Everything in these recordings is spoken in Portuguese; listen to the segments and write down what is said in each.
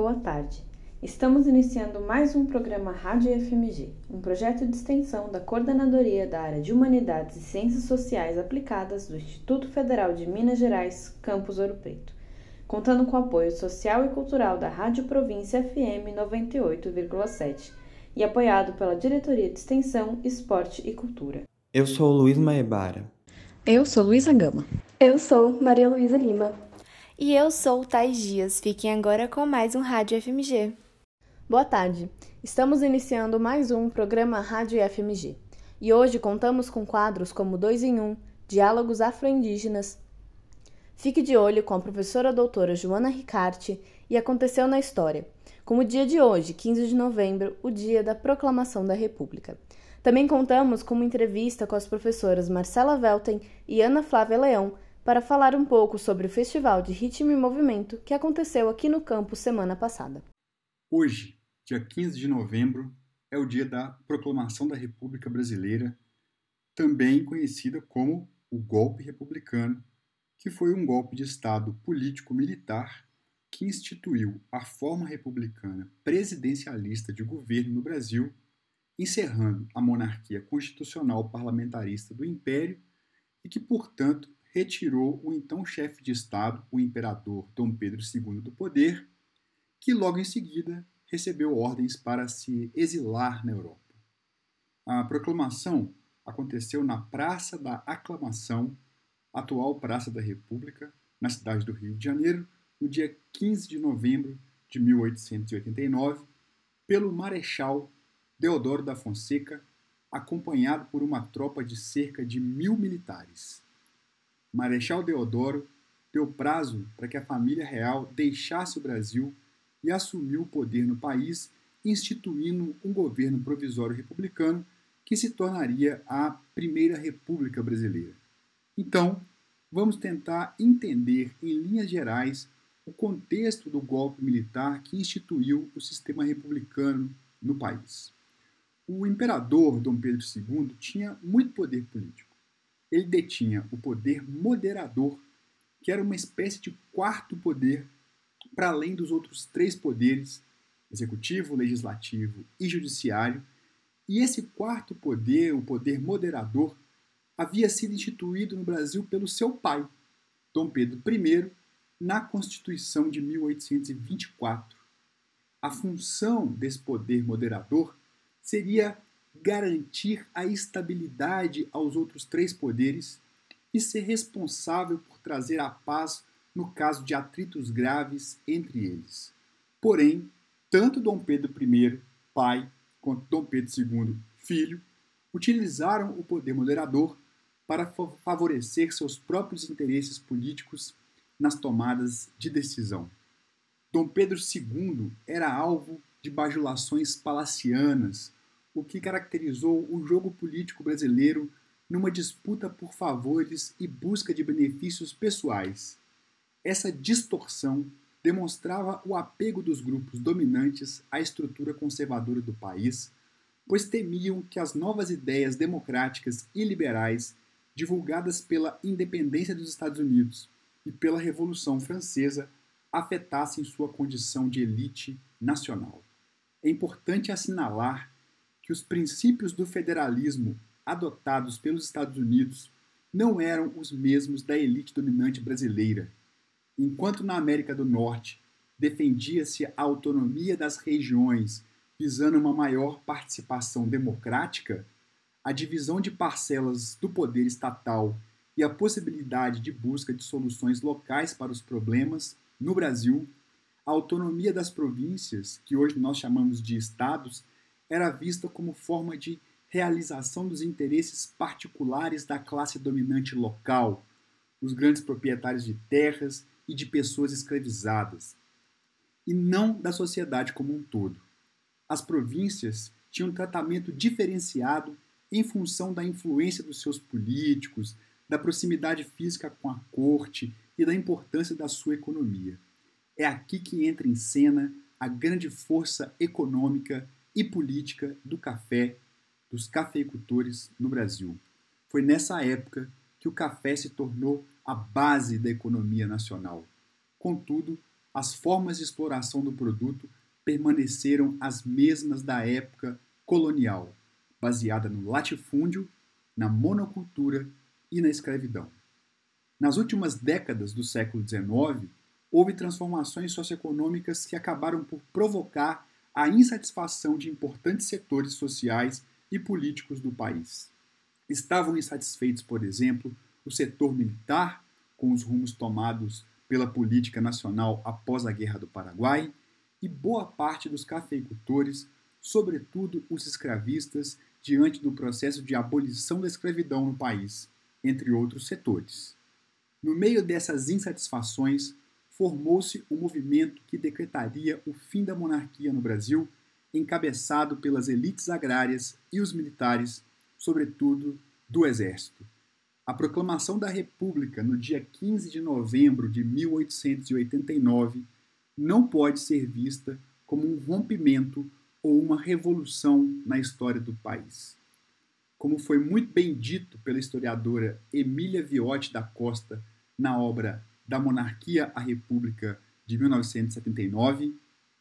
boa tarde. Estamos iniciando mais um programa Rádio FMG, um projeto de extensão da Coordenadoria da Área de Humanidades e Ciências Sociais Aplicadas do Instituto Federal de Minas Gerais, Campus Ouro Preto, contando com o apoio social e cultural da Rádio Província FM 98,7 e apoiado pela Diretoria de Extensão, Esporte e Cultura. Eu sou Luiz Maebara. Eu sou Luísa Gama. Eu sou Maria Luísa Lima. E eu sou Tais Dias. Fiquem agora com mais um Rádio FMG. Boa tarde. Estamos iniciando mais um programa Rádio FMG. E hoje contamos com quadros como Dois em Um, Diálogos Afro-Indígenas. Fique de olho com a professora doutora Joana Ricarte e Aconteceu na História, como o dia de hoje, 15 de novembro, o dia da Proclamação da República. Também contamos com uma entrevista com as professoras Marcela Velten e Ana Flávia Leão para falar um pouco sobre o Festival de Ritmo e Movimento que aconteceu aqui no campo semana passada. Hoje, dia 15 de novembro, é o dia da Proclamação da República Brasileira, também conhecida como o Golpe Republicano, que foi um golpe de Estado político-militar que instituiu a forma republicana presidencialista de governo no Brasil encerrando a monarquia constitucional parlamentarista do Império e que, portanto, retirou o então chefe de Estado, o imperador Dom Pedro II, do poder, que logo em seguida recebeu ordens para se exilar na Europa. A proclamação aconteceu na Praça da Aclamação, atual Praça da República, na cidade do Rio de Janeiro, no dia 15 de novembro de 1889, pelo Marechal Deodoro da Fonseca, acompanhado por uma tropa de cerca de mil militares. Marechal Deodoro deu prazo para que a família real deixasse o Brasil e assumiu o poder no país, instituindo um governo provisório republicano que se tornaria a Primeira República Brasileira. Então, vamos tentar entender, em linhas gerais, o contexto do golpe militar que instituiu o sistema republicano no país. O imperador Dom Pedro II tinha muito poder político. Ele detinha o poder moderador, que era uma espécie de quarto poder para além dos outros três poderes executivo, legislativo e judiciário. E esse quarto poder, o poder moderador, havia sido instituído no Brasil pelo seu pai, Dom Pedro I, na Constituição de 1824. A função desse poder moderador seria garantir a estabilidade aos outros três poderes e ser responsável por trazer a paz no caso de atritos graves entre eles. Porém, tanto Dom Pedro I, pai, quanto Dom Pedro II, filho, utilizaram o poder moderador para favorecer seus próprios interesses políticos nas tomadas de decisão. Dom Pedro II era alvo de bajulações palacianas, o que caracterizou o jogo político brasileiro numa disputa por favores e busca de benefícios pessoais. Essa distorção demonstrava o apego dos grupos dominantes à estrutura conservadora do país, pois temiam que as novas ideias democráticas e liberais divulgadas pela independência dos Estados Unidos e pela Revolução Francesa afetassem sua condição de elite nacional. É importante assinalar que os princípios do federalismo adotados pelos Estados Unidos não eram os mesmos da elite dominante brasileira. Enquanto na América do Norte defendia-se a autonomia das regiões visando uma maior participação democrática, a divisão de parcelas do poder estatal e a possibilidade de busca de soluções locais para os problemas, no Brasil a autonomia das províncias, que hoje nós chamamos de estados, era vista como forma de realização dos interesses particulares da classe dominante local, os grandes proprietários de terras e de pessoas escravizadas, e não da sociedade como um todo. As províncias tinham um tratamento diferenciado em função da influência dos seus políticos, da proximidade física com a corte e da importância da sua economia. É aqui que entra em cena a grande força econômica e política do café, dos cafeicultores no Brasil. Foi nessa época que o café se tornou a base da economia nacional. Contudo, as formas de exploração do produto permaneceram as mesmas da época colonial, baseada no latifúndio, na monocultura e na escravidão. Nas últimas décadas do século XIX, houve transformações socioeconômicas que acabaram por provocar a insatisfação de importantes setores sociais e políticos do país. Estavam insatisfeitos, por exemplo, o setor militar, com os rumos tomados pela política nacional após a Guerra do Paraguai, e boa parte dos cafeicultores, sobretudo os escravistas, diante do processo de abolição da escravidão no país, entre outros setores. No meio dessas insatisfações, formou-se um movimento que decretaria o fim da monarquia no Brasil, encabeçado pelas elites agrárias e os militares, sobretudo do Exército. A proclamação da República no dia 15 de novembro de 1889 não pode ser vista como um rompimento ou uma revolução na história do país. Como foi muito bem dito pela historiadora Emília Viotti da Costa na obra da monarquia à república de 1979,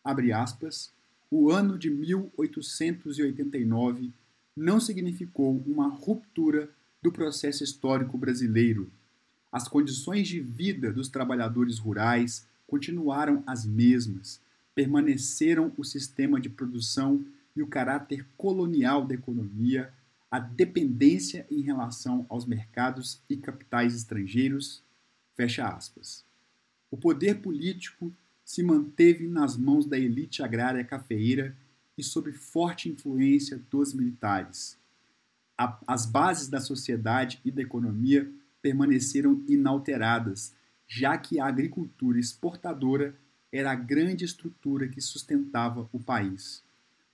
abre aspas, o ano de 1889 não significou uma ruptura do processo histórico brasileiro. As condições de vida dos trabalhadores rurais continuaram as mesmas, permaneceram o sistema de produção e o caráter colonial da economia, a dependência em relação aos mercados e capitais estrangeiros, Fecha aspas. O poder político se manteve nas mãos da elite agrária cafeeira e sob forte influência dos militares. As bases da sociedade e da economia permaneceram inalteradas, já que a agricultura exportadora era a grande estrutura que sustentava o país.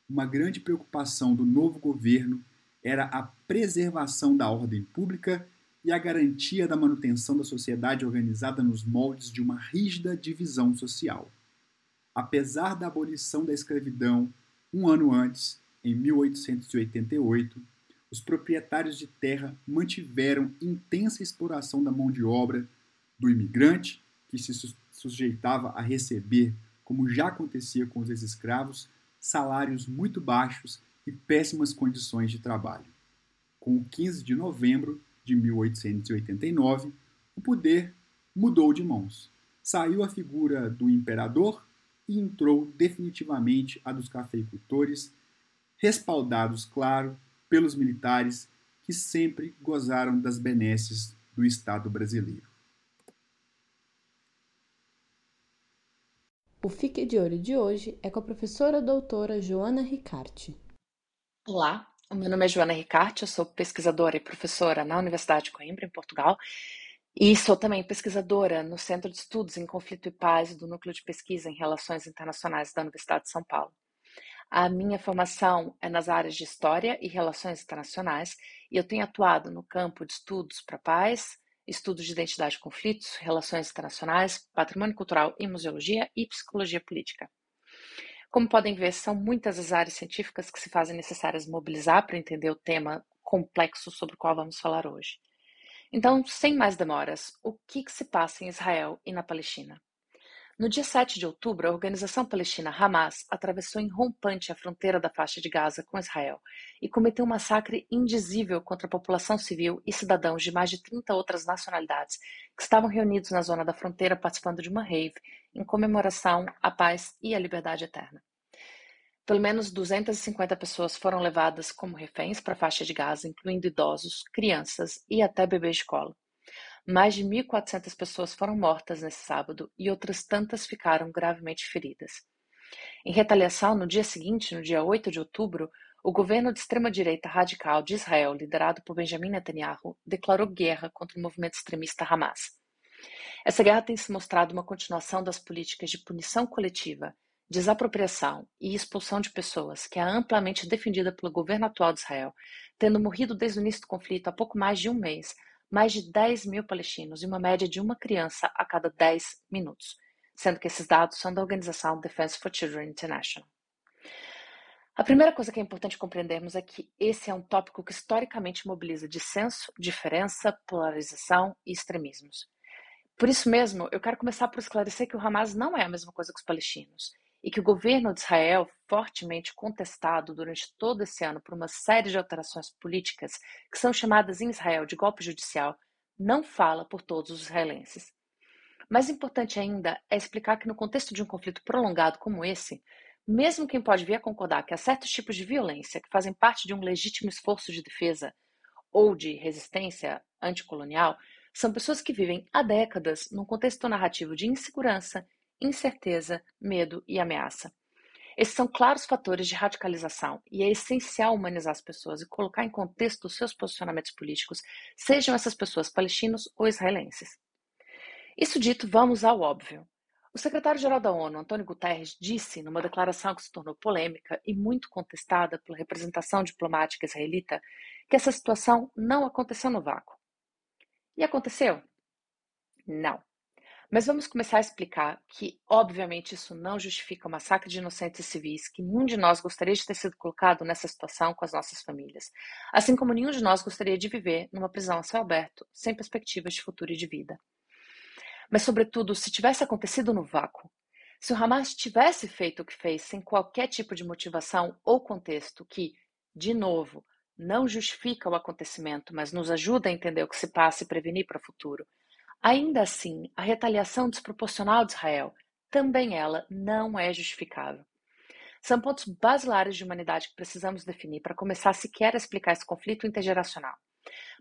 Uma grande preocupação do novo governo era a preservação da ordem pública e a garantia da manutenção da sociedade organizada nos moldes de uma rígida divisão social. Apesar da abolição da escravidão um ano antes, em 1888, os proprietários de terra mantiveram intensa exploração da mão de obra do imigrante, que se sujeitava a receber, como já acontecia com os ex-escravos, salários muito baixos e péssimas condições de trabalho. Com o 15 de novembro, de 1889, o poder mudou de mãos. Saiu a figura do imperador e entrou definitivamente a dos cafeicultores, respaldados, claro, pelos militares que sempre gozaram das benesses do Estado brasileiro. O Fique de Olho de hoje é com a professora doutora Joana Ricarte. Olá, meu nome é Joana Ricarte, eu sou pesquisadora e professora na Universidade de Coimbra, em Portugal, e sou também pesquisadora no Centro de Estudos em Conflito e Paz do Núcleo de Pesquisa em Relações Internacionais da Universidade de São Paulo. A minha formação é nas áreas de História e Relações Internacionais, e eu tenho atuado no campo de estudos para paz, estudos de identidade e conflitos, relações internacionais, patrimônio cultural e museologia e psicologia política. Como podem ver, são muitas as áreas científicas que se fazem necessárias mobilizar para entender o tema complexo sobre o qual vamos falar hoje. Então, sem mais demoras, o que, que se passa em Israel e na Palestina? No dia 7 de outubro, a organização palestina Hamas atravessou em rompante a fronteira da faixa de Gaza com Israel e cometeu um massacre indizível contra a população civil e cidadãos de mais de 30 outras nacionalidades que estavam reunidos na zona da fronteira participando de uma rave em comemoração à paz e à liberdade eterna. Pelo menos 250 pessoas foram levadas como reféns para a faixa de Gaza, incluindo idosos, crianças e até bebês de colo. Mais de 1.400 pessoas foram mortas nesse sábado e outras tantas ficaram gravemente feridas. Em retaliação, no dia seguinte, no dia 8 de outubro, o governo de extrema-direita radical de Israel, liderado por Benjamin Netanyahu, declarou guerra contra o movimento extremista Hamas. Essa guerra tem se mostrado uma continuação das políticas de punição coletiva, desapropriação e expulsão de pessoas, que é amplamente defendida pelo governo atual de Israel, tendo morrido desde o início do conflito há pouco mais de um mês mais de 10 mil palestinos e uma média de uma criança a cada 10 minutos, sendo que esses dados são da organização Defense for Children International. A primeira coisa que é importante compreendermos é que esse é um tópico que historicamente mobiliza dissenso, diferença, polarização e extremismos. Por isso mesmo, eu quero começar por esclarecer que o Hamas não é a mesma coisa que os palestinos e que o governo de Israel, fortemente contestado durante todo esse ano por uma série de alterações políticas que são chamadas em Israel de golpe judicial, não fala por todos os israelenses. Mais importante ainda é explicar que, no contexto de um conflito prolongado como esse, mesmo quem pode vir a concordar que há certos tipos de violência que fazem parte de um legítimo esforço de defesa ou de resistência anticolonial, são pessoas que vivem há décadas num contexto narrativo de insegurança, incerteza, medo e ameaça. Esses são claros fatores de radicalização e é essencial humanizar as pessoas e colocar em contexto os seus posicionamentos políticos, sejam essas pessoas palestinos ou israelenses. Isso dito, vamos ao óbvio. O secretário-geral da ONU, Antônio Guterres, disse, numa declaração que se tornou polêmica e muito contestada pela representação diplomática israelita, que essa situação não aconteceu no vácuo. E aconteceu? Não. Mas vamos começar a explicar que, obviamente, isso não justifica o massacre de inocentes civis, que nenhum de nós gostaria de ter sido colocado nessa situação com as nossas famílias, assim como nenhum de nós gostaria de viver numa prisão a céu aberto, sem perspectivas de futuro e de vida. Mas, sobretudo, se tivesse acontecido no vácuo, se o Hamas tivesse feito o que fez sem qualquer tipo de motivação ou contexto que, de novo, não justifica o acontecimento, mas nos ajuda a entender o que se passa e prevenir para o futuro, ainda assim, a retaliação desproporcional de Israel, também ela, não é justificável. São pontos basilares de humanidade que precisamos definir para começar sequer a explicar esse conflito intergeracional.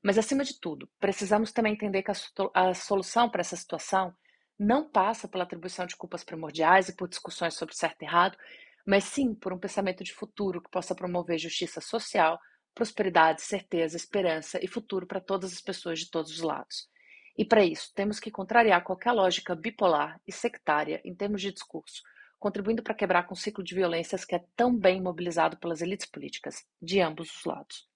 Mas, acima de tudo, precisamos também entender que a solução para essa situação não passa pela atribuição de culpas primordiais e por discussões sobre certo e errado, mas sim por um pensamento de futuro que possa promover justiça social, prosperidade, certeza, esperança e futuro para todas as pessoas de todos os lados. E para isso, temos que contrariar qualquer lógica bipolar e sectária em termos de discurso, contribuindo para quebrar com o ciclo de violências que é tão bem mobilizado pelas elites políticas, de ambos os lados.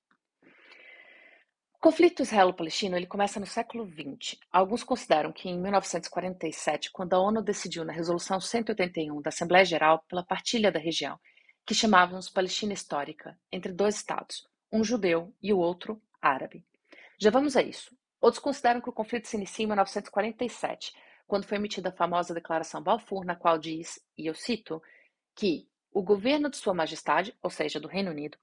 O conflito israelo-palestino ele começa no século XX. Alguns consideram que em 1947, quando a ONU decidiu na Resolução 181 da Assembleia Geral pela partilha da região, que chamávamos Palestina Histórica, entre dois estados, um judeu e o outro árabe. Já vamos a isso. Outros consideram que o conflito se inicia em 1947, quando foi emitida a famosa Declaração Balfour, na qual diz, e eu cito, que o governo de Sua Majestade, ou seja, do Reino Unido,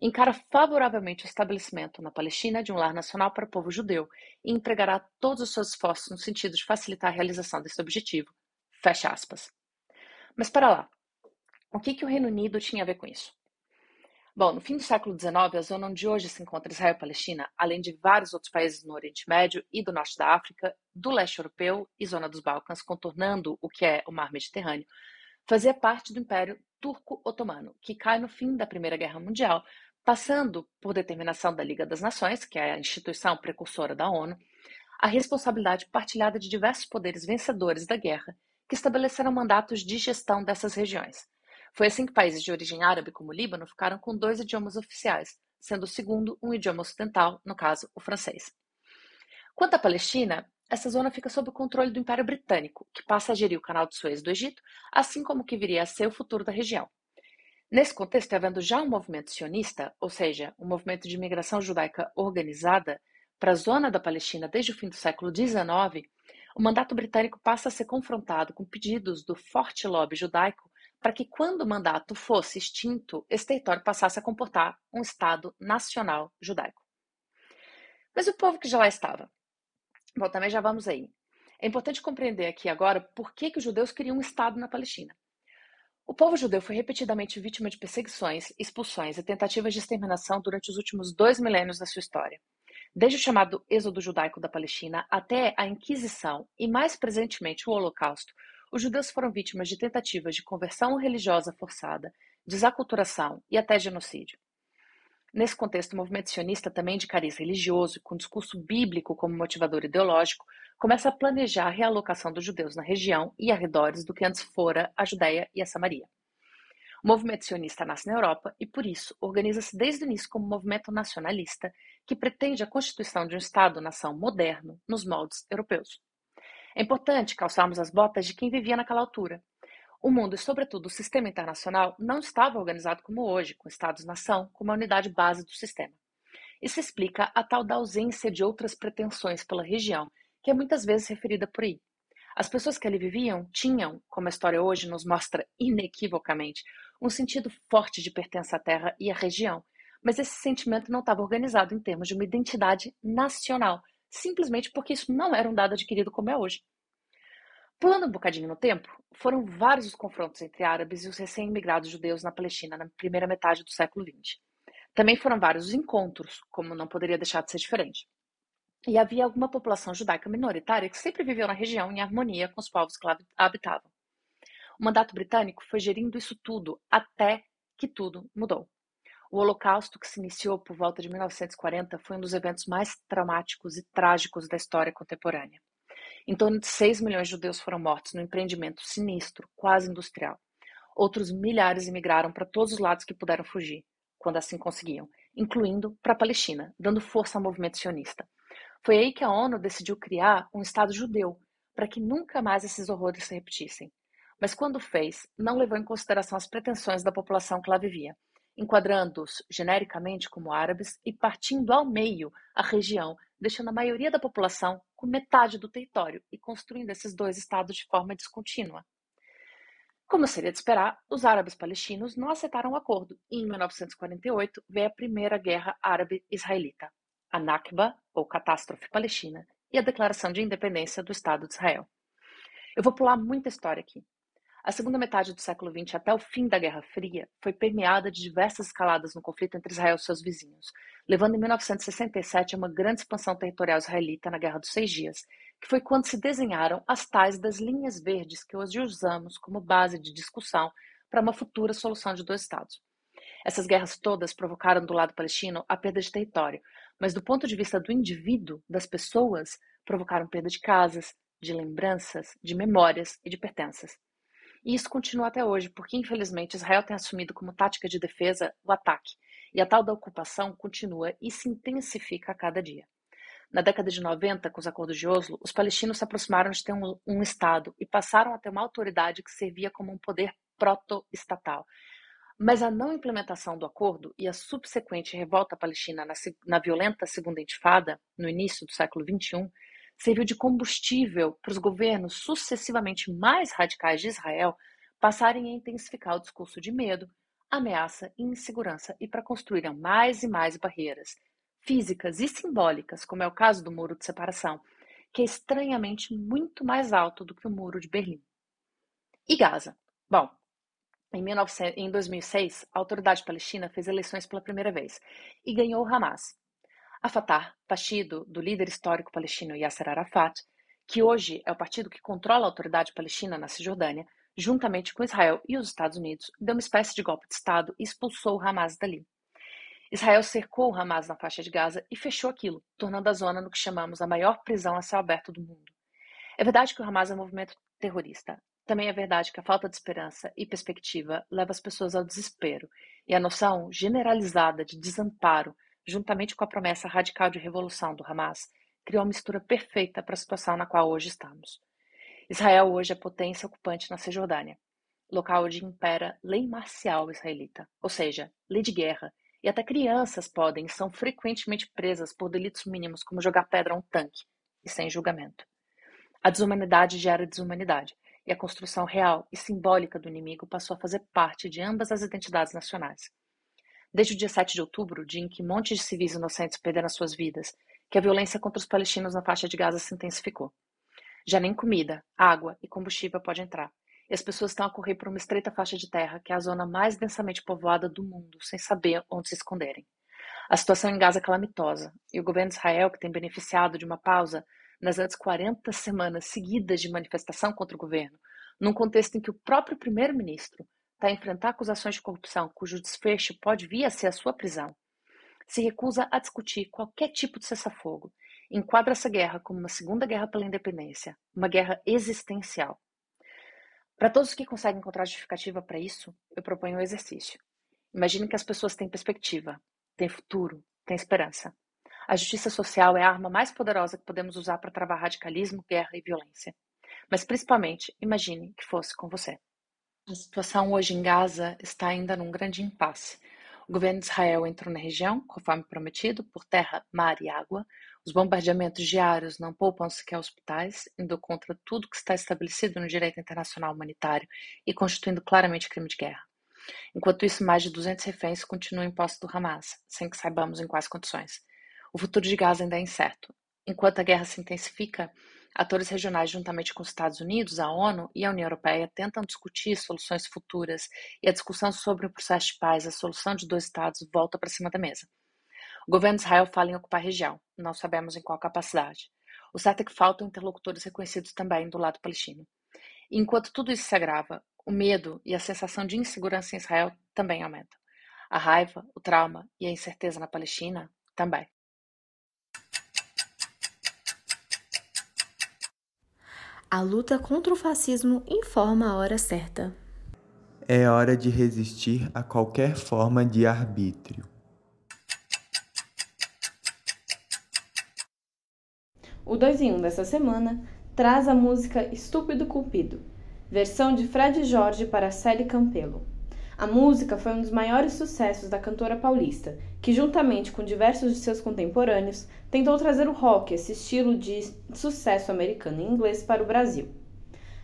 encara favoravelmente o estabelecimento na Palestina de um lar nacional para o povo judeu e empregará todos os seus esforços no sentido de facilitar a realização desse objetivo. Fecha aspas. Mas para lá, o que, que o Reino Unido tinha a ver com isso? Bom, no fim do século XIX, a zona onde hoje se encontra Israel e Palestina, além de vários outros países no Oriente Médio e do Norte da África, do leste europeu e zona dos Balcãs, contornando o que é o Mar Mediterrâneo, fazia parte do Império Turco-Otomano, que cai no fim da Primeira Guerra Mundial, passando, por determinação da Liga das Nações, que é a instituição precursora da ONU, a responsabilidade partilhada de diversos poderes vencedores da guerra, que estabeleceram mandatos de gestão dessas regiões. Foi assim que países de origem árabe, como o Líbano, ficaram com dois idiomas oficiais, sendo o segundo um idioma ocidental, no caso, o francês. Quanto à Palestina, essa zona fica sob o controle do Império Britânico, que passa a gerir o Canal de Suez do Egito, assim como que viria a ser o futuro da região. Nesse contexto, havendo já um movimento sionista, ou seja, um movimento de imigração judaica organizada, para a zona da Palestina desde o fim do século XIX, o mandato britânico passa a ser confrontado com pedidos do forte lobby judaico para que, quando o mandato fosse extinto, esse território passasse a comportar um Estado nacional judaico. Mas o povo que já lá estava? Bom, também já vamos aí. É importante compreender aqui agora por que, que os judeus queriam um Estado na Palestina. O povo judeu foi repetidamente vítima de perseguições, expulsões e tentativas de exterminação durante os últimos dois milênios da sua história. Desde o chamado Êxodo Judaico da Palestina até a Inquisição e, mais presentemente, o Holocausto, os judeus foram vítimas de tentativas de conversão religiosa forçada, desaculturação e até genocídio. Nesse contexto, o movimento sionista, também de cariz religioso com discurso bíblico como motivador ideológico, começa a planejar a realocação dos judeus na região e arredores do que antes fora a Judéia e a Samaria. O movimento sionista nasce na Europa e, por isso, organiza-se desde o início como movimento nacionalista que pretende a constituição de um Estado-nação moderno nos moldes europeus. É importante calçarmos as botas de quem vivia naquela altura, o mundo e, sobretudo, o sistema internacional não estava organizado como hoje, com Estados-nação como a unidade base do sistema. Isso explica a tal da ausência de outras pretensões pela região, que é muitas vezes referida por aí. As pessoas que ali viviam tinham, como a história hoje nos mostra inequivocamente, um sentido forte de pertença à terra e à região, mas esse sentimento não estava organizado em termos de uma identidade nacional, simplesmente porque isso não era um dado adquirido como é hoje. Pulando um bocadinho no tempo, foram vários os confrontos entre árabes e os recém-imigrados judeus na Palestina na primeira metade do século XX. Também foram vários os encontros, como não poderia deixar de ser diferente. E havia alguma população judaica minoritária que sempre viveu na região em harmonia com os povos que lá habitavam. O mandato britânico foi gerindo isso tudo até que tudo mudou. O Holocausto, que se iniciou por volta de 1940, foi um dos eventos mais traumáticos e trágicos da história contemporânea. Em torno de 6 milhões de judeus foram mortos num empreendimento sinistro, quase industrial. Outros milhares imigraram para todos os lados que puderam fugir, quando assim conseguiam, incluindo para a Palestina, dando força ao movimento sionista. Foi aí que a ONU decidiu criar um Estado judeu, para que nunca mais esses horrores se repetissem. Mas quando fez, não levou em consideração as pretensões da população que lá vivia enquadrando-os genericamente como árabes e partindo ao meio a região, deixando a maioria da população com metade do território e construindo esses dois estados de forma descontínua. Como seria de esperar, os árabes palestinos não aceitaram o acordo e em 1948 veio a primeira guerra árabe-israelita, a Nakba, ou Catástrofe Palestina, e a declaração de independência do Estado de Israel. Eu vou pular muita história aqui, a segunda metade do século XX até o fim da Guerra Fria foi permeada de diversas escaladas no conflito entre Israel e seus vizinhos, levando em 1967 a uma grande expansão territorial israelita na Guerra dos Seis Dias, que foi quando se desenharam as tais das linhas verdes que hoje usamos como base de discussão para uma futura solução de dois Estados. Essas guerras todas provocaram do lado palestino a perda de território, mas do ponto de vista do indivíduo, das pessoas, provocaram perda de casas, de lembranças, de memórias e de pertenças. E isso continua até hoje, porque infelizmente Israel tem assumido como tática de defesa o ataque, e a tal da ocupação continua e se intensifica a cada dia. Na década de 90, com os acordos de Oslo, os palestinos se aproximaram de ter um, um Estado e passaram a ter uma autoridade que servia como um poder proto-estatal. Mas a não implementação do acordo e a subsequente revolta palestina na, na violenta Segunda Intifada, no início do século XXI, serviu de combustível para os governos sucessivamente mais radicais de Israel passarem a intensificar o discurso de medo, ameaça e insegurança e para construírem mais e mais barreiras físicas e simbólicas, como é o caso do Muro de Separação, que é estranhamente muito mais alto do que o Muro de Berlim. E Gaza? Bom, em, 19, em 2006, a autoridade palestina fez eleições pela primeira vez e ganhou o Hamas, a Fatah, partido do líder histórico palestino Yasser Arafat, que hoje é o partido que controla a autoridade palestina na Cisjordânia, juntamente com Israel e os Estados Unidos, deu uma espécie de golpe de Estado e expulsou o Hamas dali. Israel cercou o Hamas na faixa de Gaza e fechou aquilo, tornando a zona no que chamamos a maior prisão a céu aberto do mundo. É verdade que o Hamas é um movimento terrorista. Também é verdade que a falta de esperança e perspectiva leva as pessoas ao desespero, e a noção generalizada de desamparo juntamente com a promessa radical de revolução do Hamas, criou a mistura perfeita para a situação na qual hoje estamos. Israel hoje é potência ocupante na Cisjordânia, local onde impera lei marcial israelita, ou seja, lei de guerra, e até crianças podem e são frequentemente presas por delitos mínimos como jogar pedra a um tanque, e sem julgamento. A desumanidade gera desumanidade, e a construção real e simbólica do inimigo passou a fazer parte de ambas as identidades nacionais desde o dia 7 de outubro, dia em que montes de civis inocentes perderam suas vidas, que a violência contra os palestinos na faixa de Gaza se intensificou. Já nem comida, água e combustível pode entrar, e as pessoas estão a correr por uma estreita faixa de terra, que é a zona mais densamente povoada do mundo, sem saber onde se esconderem. A situação em Gaza é calamitosa, e o governo de Israel, que tem beneficiado de uma pausa nas antes 40 semanas seguidas de manifestação contra o governo, num contexto em que o próprio primeiro-ministro está a enfrentar acusações de corrupção cujo desfecho pode vir a ser a sua prisão, se recusa a discutir qualquer tipo de cessar-fogo, enquadra essa guerra como uma segunda guerra pela independência, uma guerra existencial. Para todos que conseguem encontrar justificativa para isso, eu proponho um exercício. Imagine que as pessoas têm perspectiva, têm futuro, têm esperança. A justiça social é a arma mais poderosa que podemos usar para travar radicalismo, guerra e violência. Mas principalmente, imagine que fosse com você. A situação hoje em Gaza está ainda num grande impasse. O governo de Israel entrou na região, conforme prometido, por terra, mar e água. Os bombardeamentos diários não poupam sequer hospitais, indo contra tudo que está estabelecido no direito internacional humanitário e constituindo claramente crime de guerra. Enquanto isso, mais de 200 reféns continuam em posse do Hamas, sem que saibamos em quais condições. O futuro de Gaza ainda é incerto. Enquanto a guerra se intensifica, atores regionais, juntamente com os Estados Unidos, a ONU e a União Europeia, tentam discutir soluções futuras e a discussão sobre o processo de paz, a solução de dois Estados, volta para cima da mesa. O governo de Israel fala em ocupar a região, não sabemos em qual capacidade. O certo é que faltam interlocutores reconhecidos também do lado palestino. E enquanto tudo isso se agrava, o medo e a sensação de insegurança em Israel também aumentam. A raiva, o trauma e a incerteza na Palestina também. A luta contra o fascismo informa a hora certa. É hora de resistir a qualquer forma de arbítrio. O 2 em 1 um dessa semana traz a música Estúpido Cupido, versão de Fred Jorge para Célie Campelo. A música foi um dos maiores sucessos da cantora paulista, que, juntamente com diversos de seus contemporâneos, tentou trazer o rock, esse estilo de sucesso americano em inglês, para o Brasil.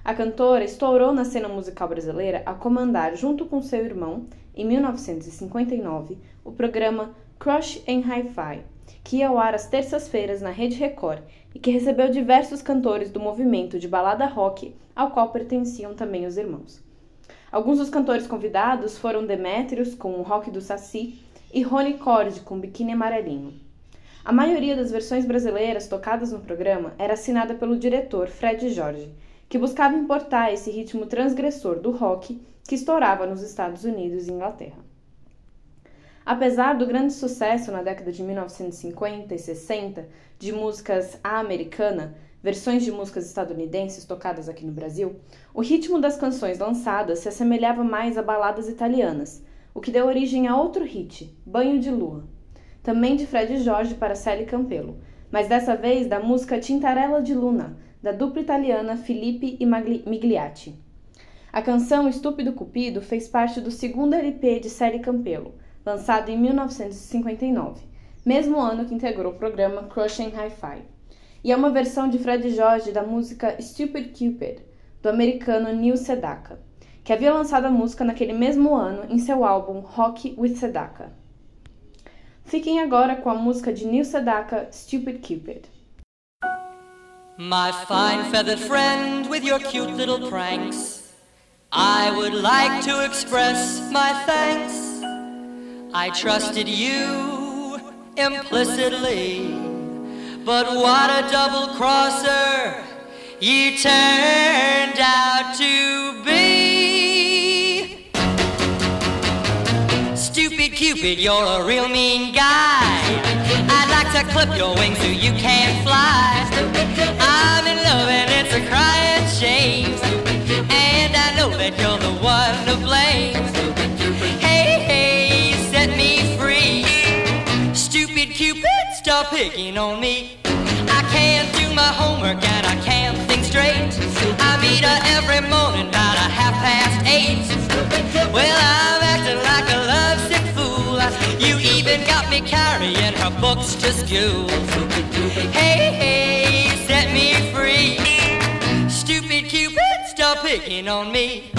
A cantora estourou na cena musical brasileira a comandar, junto com seu irmão, em 1959, o programa Crush em Hi-Fi, que ia ao ar às terças-feiras na Rede Record e que recebeu diversos cantores do movimento de balada rock ao qual pertenciam também os irmãos. Alguns dos cantores convidados foram Demetrius, com o Rock do Saci, e Rony Cord, com Biquíni Amarelinho. A maioria das versões brasileiras tocadas no programa era assinada pelo diretor Fred Jorge, que buscava importar esse ritmo transgressor do rock que estourava nos Estados Unidos e Inglaterra. Apesar do grande sucesso na década de 1950 e 60 de músicas à americana, versões de músicas estadunidenses tocadas aqui no Brasil, o ritmo das canções lançadas se assemelhava mais a baladas italianas, o que deu origem a outro hit, Banho de Lua, também de Fred Jorge para Célie Campelo, mas dessa vez da música Tintarella de Luna, da dupla italiana Filippi e Migliati. A canção Estúpido Cupido fez parte do segundo LP de Célie Campelo, lançado em 1959, mesmo ano que integrou o programa Crushing Hi-Fi e é uma versão de Fred Jorge da música Stupid Cupid, do americano Neil Sedaka, que havia lançado a música naquele mesmo ano em seu álbum Rock with Sedaka. Fiquem agora com a música de Neil Sedaka, Stupid Cupid. My fine feathered friend with your cute little pranks, I would like to express my thanks. I trusted you implicitly. But what a double crosser you turned out to be. Stupid Cupid, you're a real mean guy. I'd like to clip your wings so you can't fly. I'm in love and it's a crying shame. And I know that you're the one to blame. Stop picking on me I can't do my homework and I can't think straight. I meet her every morning about a half past eight. Well, I'm acting like a lovesick fool. You even got me carrying her books to school. Hey, hey, set me free. Stupid Cupid, stop picking on me.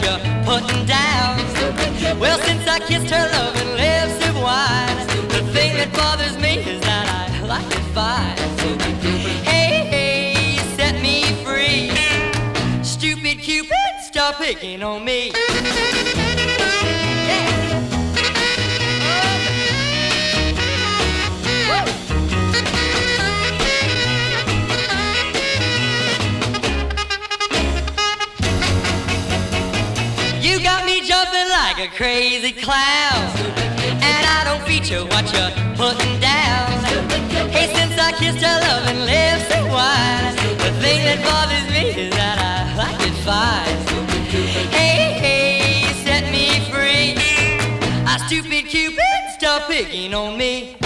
You're putting down. Well, since I kissed her loving lips of wine, the thing that bothers me is that I like it fine. Hey, hey, set me free. Stupid Cupid, stop picking on me. crazy clown, And I don't feature what you're putting down. Hey, since I kissed her loving lips so wide, the thing that bothers me is that I like it fine. Hey, hey, set me free. Ah, stupid Cupid, stop picking on me.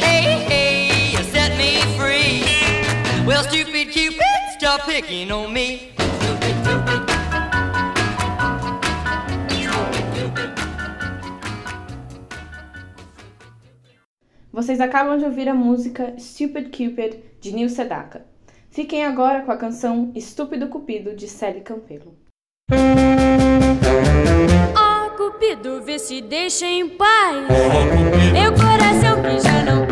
Hey, hey, set me free. Well, stupid Cupid, stop picking on me. Vocês acabam de ouvir a música Stupid Cupid de Neil Sedaka. Fiquem agora com a canção Estúpido Cupido de Sally Campelo. Ó Cupido, vê se deixa em paz. Meu coração que já não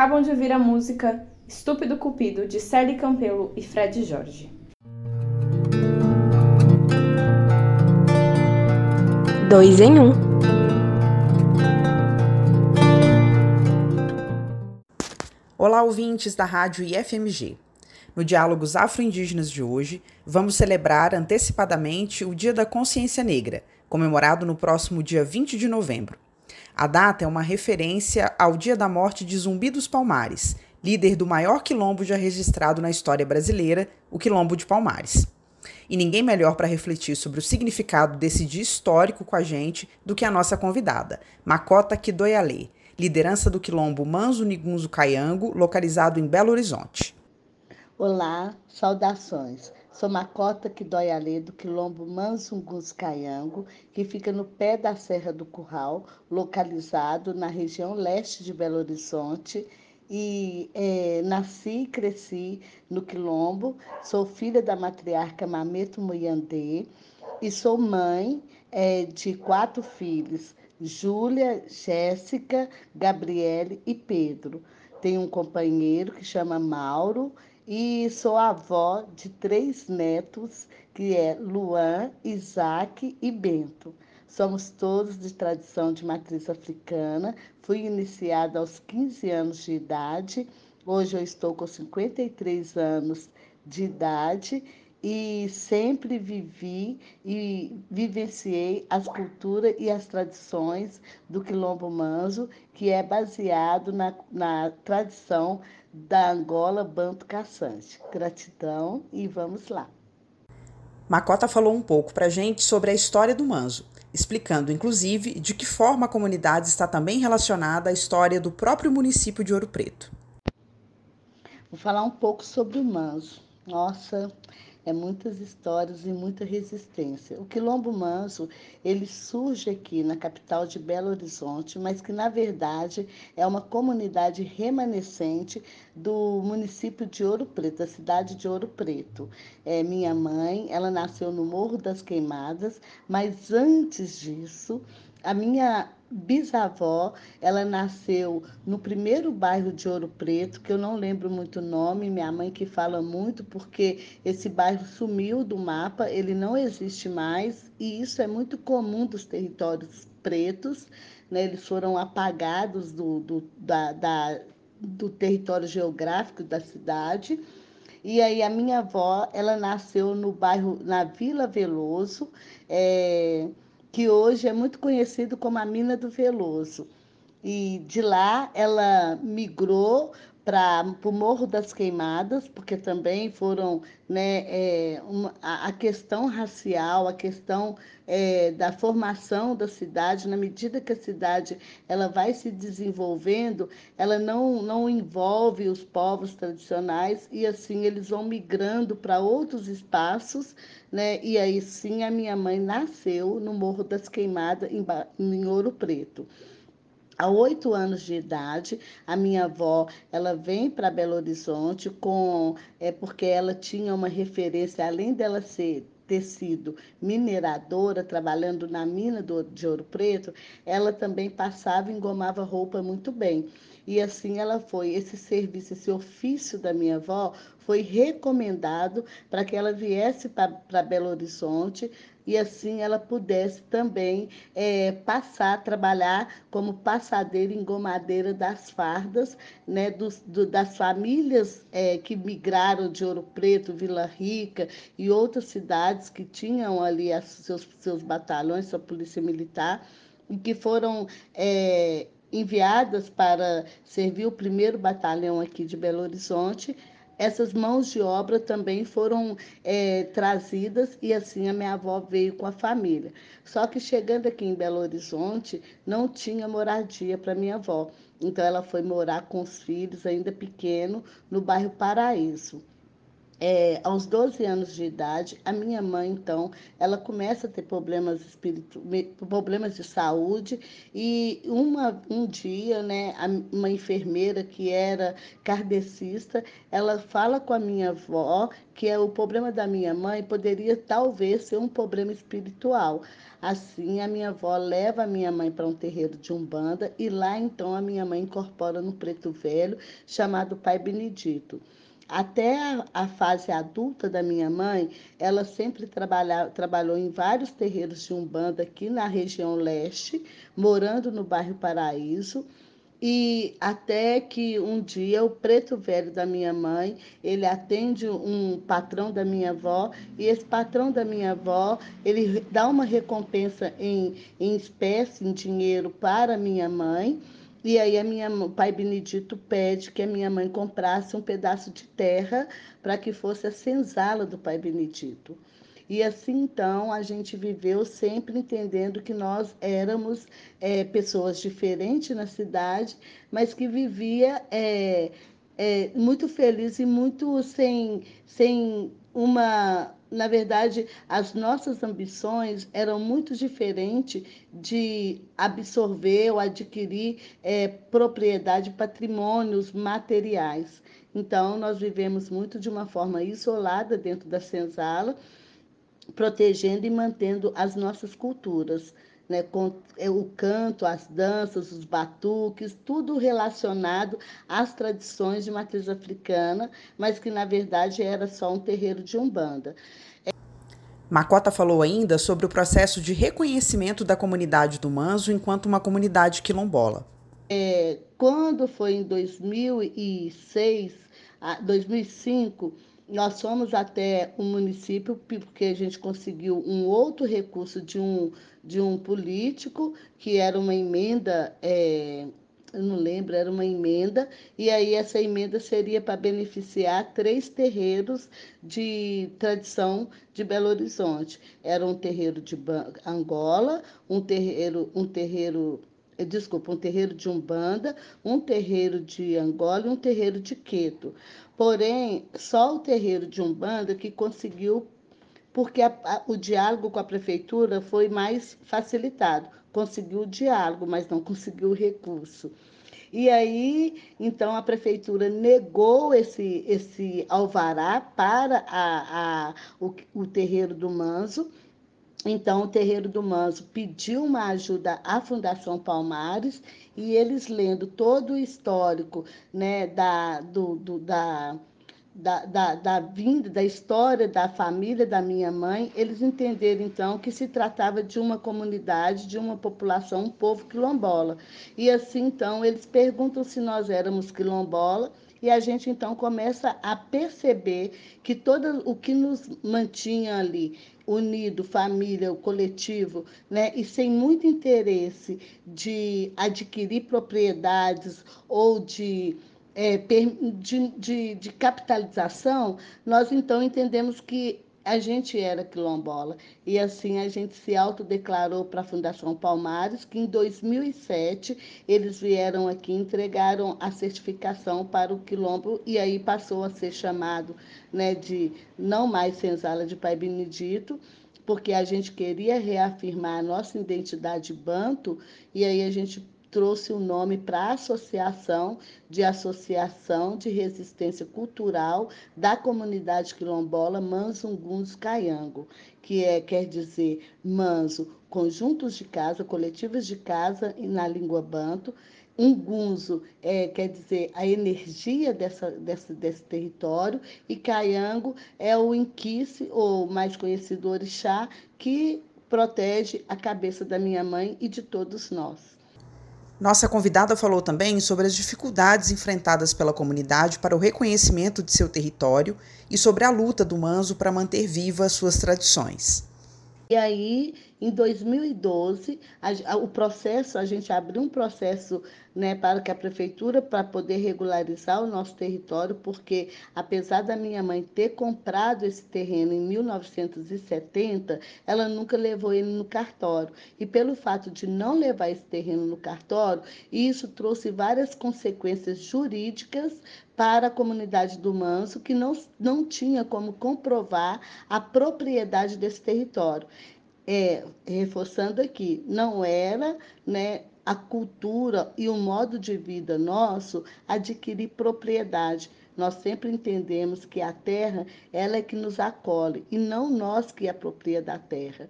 acabam de ouvir a música Estúpido Cupido de Sally Campelo e Fred Jorge. Dois em um. Olá, ouvintes da Rádio IFMG. No Diálogos Afro-Indígenas de hoje, vamos celebrar antecipadamente o Dia da Consciência Negra, comemorado no próximo dia 20 de novembro. A data é uma referência ao dia da morte de Zumbi dos Palmares, líder do maior quilombo já registrado na história brasileira, o Quilombo de Palmares. E ninguém melhor para refletir sobre o significado desse dia histórico com a gente do que a nossa convidada, Macota Kidoyalê, liderança do quilombo Manzo Nigunzo Caiango, localizado em Belo Horizonte. Olá, saudações. Sou Macota Kidoyalê do quilombo Manzungus Caiango, que fica no pé da Serra do Curral, localizado na região leste de Belo Horizonte. E eh, nasci e cresci no quilombo. Sou filha da matriarca Mameto Muyandê e sou mãe eh, de quatro filhos: Júlia, Jéssica, Gabriele e Pedro. Tenho um companheiro que chama Mauro e sou avó de três netos, que é Luan, Isaac e Bento. Somos todos de tradição de matriz africana. Fui iniciada aos 15 anos de idade. Hoje eu estou com 53 anos de idade e sempre vivi e vivenciei as culturas e as tradições do Quilombo Manzo, que é baseado na, na tradição da Angola Banto Caçante. Gratidão e vamos lá. Macota falou um pouco para a gente sobre a história do Manzo, explicando inclusive de que forma a comunidade está também relacionada à história do próprio município de Ouro Preto. Vou falar um pouco sobre o Manzo. Nossa, é muitas histórias e muita resistência. O Quilombo Manso, ele surge aqui na capital de Belo Horizonte, mas que na verdade é uma comunidade remanescente do município de Ouro Preto, da cidade de Ouro Preto. É minha mãe, ela nasceu no Morro das Queimadas, mas antes disso, a minha bisavó, ela nasceu no primeiro bairro de Ouro Preto, que eu não lembro muito o nome, minha mãe que fala muito, porque esse bairro sumiu do mapa, ele não existe mais, e isso é muito comum dos territórios pretos, né? eles foram apagados do, do, da, da, do território geográfico da cidade. E aí a minha avó, ela nasceu no bairro, na Vila Veloso, é, que hoje é muito conhecido como a Mina do Veloso. E de lá ela migrou para o Morro das Queimadas, porque também foram né, é, uma, a, questão racial, a questão é, da formação da cidade, na medida que a cidade ela vai se desenvolvendo, ela não, não envolve os povos tradicionais e assim eles vão migrando para outros espaços, né? E aí sim a minha mãe nasceu no Morro das Queimadas, em, em Ouro Preto. Há oito anos de idade, a minha avó ela vem para Belo Horizonte com é porque ela tinha uma referência, além dela ser ter sido mineradora, trabalhando na mina do, de Ouro Preto, ela também passava e engomava roupa muito bem. E assim ela foi. Esse serviço, esse ofício da minha avó foi recomendado para que ela viesse para Belo Horizonte e assim ela pudesse também é, passar, trabalhar como passadeira engomadeira das fardas, né, dos, do, das famílias é, que migraram de Ouro Preto, Vila Rica e outras cidades que tinham ali as, seus, seus batalhões, sua polícia militar, e que foram é, enviadas para servir o primeiro batalhão aqui de Belo Horizonte essas mãos de obra também foram é, trazidas e assim a minha avó veio com a família. Só que chegando aqui em Belo Horizonte, não tinha moradia para minha avó. Então ela foi morar com os filhos, ainda pequeno, no bairro Paraíso é, aos 12 anos de idade, a minha mãe, então, ela começa a ter problemas, espiritu... problemas de saúde e uma, um dia, né, uma enfermeira que era kardecista, ela fala com a minha avó que é o problema da minha mãe poderia talvez ser um problema espiritual. Assim, a minha avó leva a minha mãe para um terreiro de Umbanda e lá, então, a minha mãe incorpora no preto velho, chamado Pai Benedito. Até a, fase adulta da minha mãe, ela sempre trabalha, trabalhou em vários terreiros de Umbanda aqui na região leste, morando no bairro Paraíso. E até que um dia o preto velho da minha mãe, ele atende um patrão da minha avó, e esse patrão da minha avó, ele dá uma recompensa em, em espécie, em dinheiro para minha mãe, e aí a minha, o pai Benedito pede que a minha mãe comprasse um pedaço de terra para que fosse a senzala do pai Benedito. E assim então a gente viveu sempre entendendo que nós éramos é, pessoas diferentes na cidade, mas que vivia é, é, muito feliz e muito sem, sem uma na verdade, as nossas ambições eram muito diferentes de absorver ou adquirir é, propriedade, patrimônios materiais. Então, nós vivemos muito de uma forma isolada dentro da senzala, protegendo e mantendo as nossas culturas. Né, com é, o canto, as danças, os batuques, tudo relacionado às tradições de matriz africana, mas que na verdade era só um terreiro de umbanda. Macota falou ainda sobre o processo de reconhecimento da comunidade do Manso enquanto uma comunidade quilombola. É, quando foi em 2006, 2005, nós fomos até o município porque a gente conseguiu um outro recurso de um, de um político, que era uma emenda, é, eu não lembro, era uma emenda, e aí essa emenda seria para beneficiar três terreiros de tradição de Belo Horizonte. Era um terreiro de Angola, um terreiro, um terreiro desculpa, um terreiro de Umbanda, um terreiro de Angola e um terreiro de Queto. Porém, só o terreiro de Umbanda que conseguiu, porque a, a, o diálogo com a prefeitura foi mais facilitado. Conseguiu o diálogo, mas não conseguiu o recurso. E aí, então, a prefeitura negou esse, esse alvará para a, a, o, o terreiro do Manso, Então, o Terreiro do Manso pediu uma ajuda à Fundação Palmares e eles lendo todo o histórico né, da, do, do, da, da, da, da vinda, da história da família da minha mãe, eles entenderam então que se tratava de uma comunidade, de uma população, um povo quilombola. E assim então eles perguntam se nós éramos quilombola e a gente então começa a perceber que todo o que nos mantinha ali unido, família, o coletivo, né, e sem muito interesse de adquirir propriedades ou de é, de, de, de capitalização, nós então entendemos que a gente era quilombola. E assim a gente se autodeclarou para a Fundação Palmares, que em 2007 eles vieram aqui, entregaram a certificação para o quilombo e aí passou a ser chamado né, de não mais senzala de Pai Benedito, porque a gente queria reafirmar a nossa identidade banto e aí a gente trouxe o nome para a Associação de Associação de Resistência Cultural da Comunidade Quilombola Manzunguns Caiango, que é, quer dizer manso, conjuntos de casa, coletivos de casa na língua banto, Ungunzo é, quer dizer a energia dessa, dessa, desse território, e Caiango é o inquice, ou mais conhecido orixá, que protege a cabeça da minha mãe e de todos nós. Nossa convidada falou também sobre as dificuldades enfrentadas pela comunidade para o reconhecimento de seu território e sobre a luta do Manzo para manter vivas suas tradições. E aí, em 2012, a, a, o processo, a gente abriu um processo né, para que a prefeitura, para poder regularizar o nosso território, porque apesar da minha mãe ter comprado esse terreno em 1970, ela nunca levou ele no cartório. E pelo fato de não levar esse terreno no cartório, isso trouxe várias consequências jurídicas para a comunidade do Manso, que não, não tinha como comprovar a propriedade desse território. É, reforçando aqui, não era né, a cultura e o modo de vida nosso adquirir propriedade. Nós sempre entendemos que a terra ela é que nos acolhe e não nós que apropria da terra.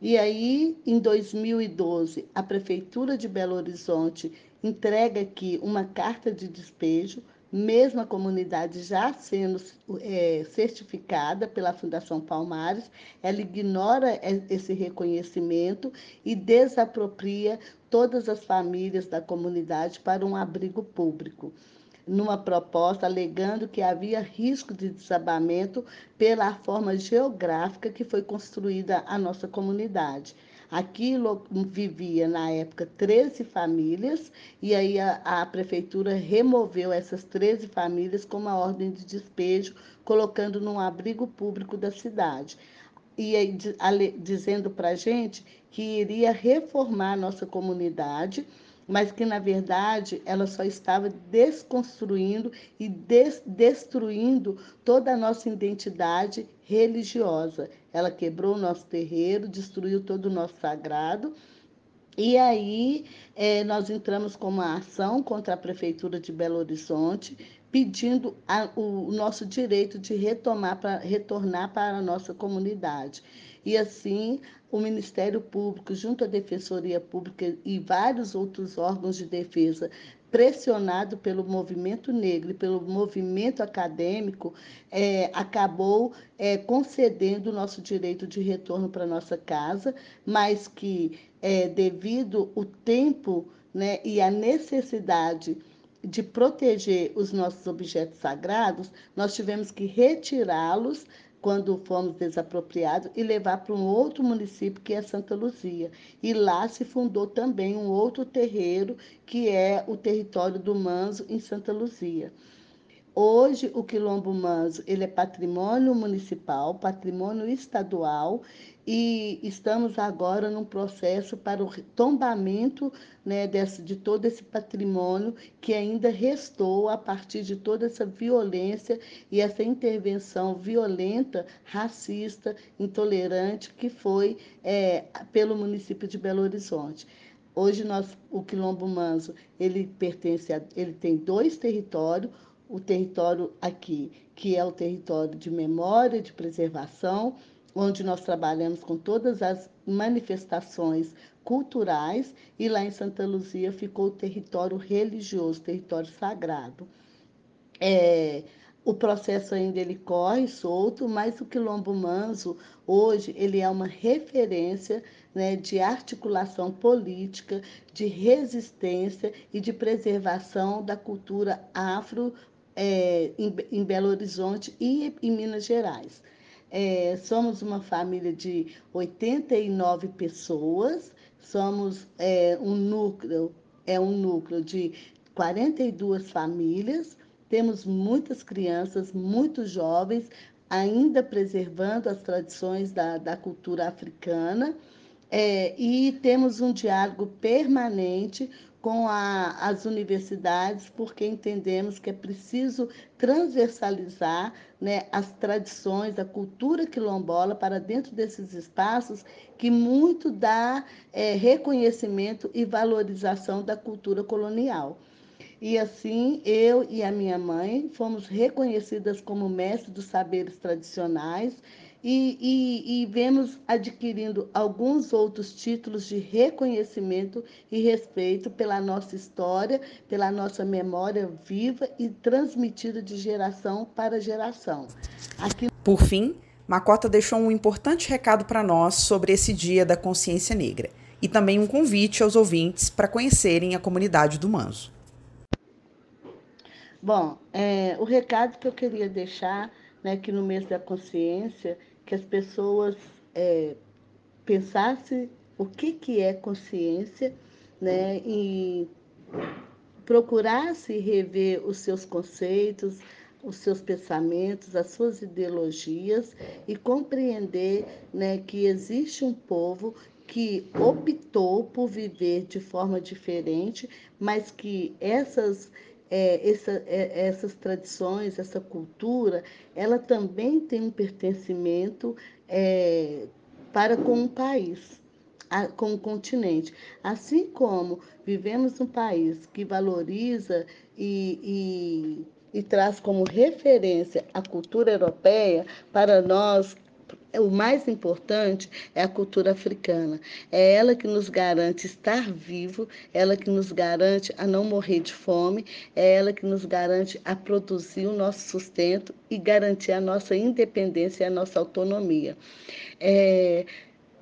E aí, em 2012, a Prefeitura de Belo Horizonte entrega aqui uma carta de despejo mesmo a comunidade já sendo é, certificada pela Fundação Palmares, ela ignora esse reconhecimento e desapropria todas as famílias da comunidade para um abrigo público numa proposta alegando que havia risco de desabamento pela forma geográfica que foi construída a nossa comunidade. Aqui vivia, na época, 13 famílias, e aí a, a, prefeitura removeu essas 13 famílias com uma ordem de despejo, colocando num abrigo público da cidade. E aí, dizendo para a gente que iria reformar a nossa comunidade mas que na verdade ela só estava desconstruindo e des destruindo toda a nossa identidade religiosa. Ela quebrou o nosso terreiro, destruiu todo o nosso sagrado. E aí é, nós entramos com uma ação contra a Prefeitura de Belo Horizonte, pedindo a, o, nosso direito de retomar pra, retornar para a nossa comunidade. E assim, o Ministério Público, junto à Defensoria Pública e vários outros órgãos de defesa, pressionado pelo movimento negro e pelo movimento acadêmico, é, acabou é, concedendo o nosso direito de retorno para nossa casa, mas que, é, devido o tempo né, e a necessidade de proteger os nossos objetos sagrados, nós tivemos que retirá-los quando fomos desapropriados e levar para um outro município que é Santa Luzia. E lá se fundou também um outro terreiro, que é o território do Manso, em Santa Luzia. Hoje, o Quilombo Manso ele é patrimônio municipal, patrimônio estadual, e estamos agora num processo para o tombamento né, desse, de todo esse patrimônio que ainda restou a partir de toda essa violência e essa intervenção violenta, racista, intolerante que foi é, pelo município de Belo Horizonte. Hoje nós, o Quilombo Manso, ele pertence a, ele tem dois territórios, o território aqui, que é o território de memória, de preservação, onde nós trabalhamos com todas as manifestações culturais, e lá em Santa Luzia ficou o território religioso, território sagrado. É, o processo ainda ele corre solto, mas o Quilombo Manso, hoje, ele é uma referência né, de articulação política, de resistência e de preservação da cultura afro é, em, em, Belo Horizonte e em Minas Gerais. É, somos uma família de 89 pessoas, somos é, um núcleo, é um núcleo de 42 famílias, temos muitas crianças, muitos jovens, ainda preservando as tradições da, da cultura africana, é, e temos um diálogo permanente com a, as universidades, porque entendemos que é preciso transversalizar né, as tradições, a cultura quilombola para dentro desses espaços que muito dá é, reconhecimento e valorização da cultura colonial. E assim, eu e a minha mãe fomos reconhecidas como mestres dos saberes tradicionais e, e, e vemos adquirindo alguns outros títulos de reconhecimento e respeito pela nossa história, pela nossa memória viva e transmitida de geração para geração. Aqui... Por fim, Macota deixou um importante recado para nós sobre esse Dia da Consciência Negra e também um convite aos ouvintes para conhecerem a comunidade do Manso. Bom, é, o recado que eu queria deixar, né, que no mês da consciência, que as pessoas é, pensassem o que, que é consciência, né, e procurasse rever os seus conceitos, os seus pensamentos, as suas ideologias e compreender né, que existe um povo que optou por viver de forma diferente, mas que essas é, essa, é, essas tradições, essa cultura, ela também tem um pertencimento é, para com o país, a, com o continente. Assim como vivemos um país que valoriza e, e, e traz como referência a cultura europeia, para nós o mais importante é a cultura africana. É ela que nos garante estar vivo, ela que nos garante a não morrer de fome, é ela que nos garante a produzir o nosso sustento e garantir a nossa independência e a nossa autonomia. É,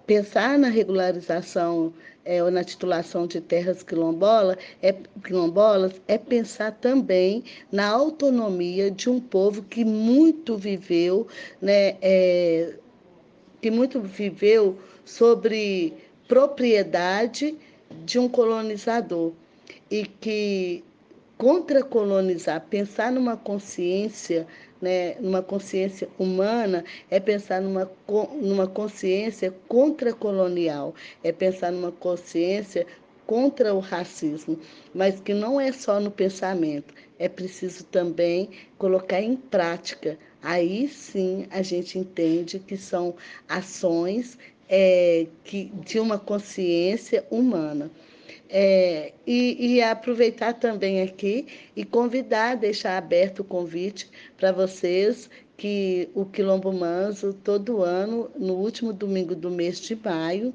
pensar na regularização é, ou na titulação de terras quilombola, é, quilombolas é pensar também na autonomia de um povo que muito viveu né, é, que muito viveu sobre propriedade de um colonizador e que contra colonizar, pensar numa consciência, né, numa consciência humana, é pensar numa, numa consciência contra-colonial, é pensar numa consciência contra o racismo, mas que não é só no pensamento, é preciso também colocar em prática. Aí sim a gente entende que são ações é, que, de uma consciência humana. É, e, e, aproveitar também aqui e convidar, deixar aberto o convite para vocês que o Quilombo Manso, todo ano, no último domingo do mês de maio,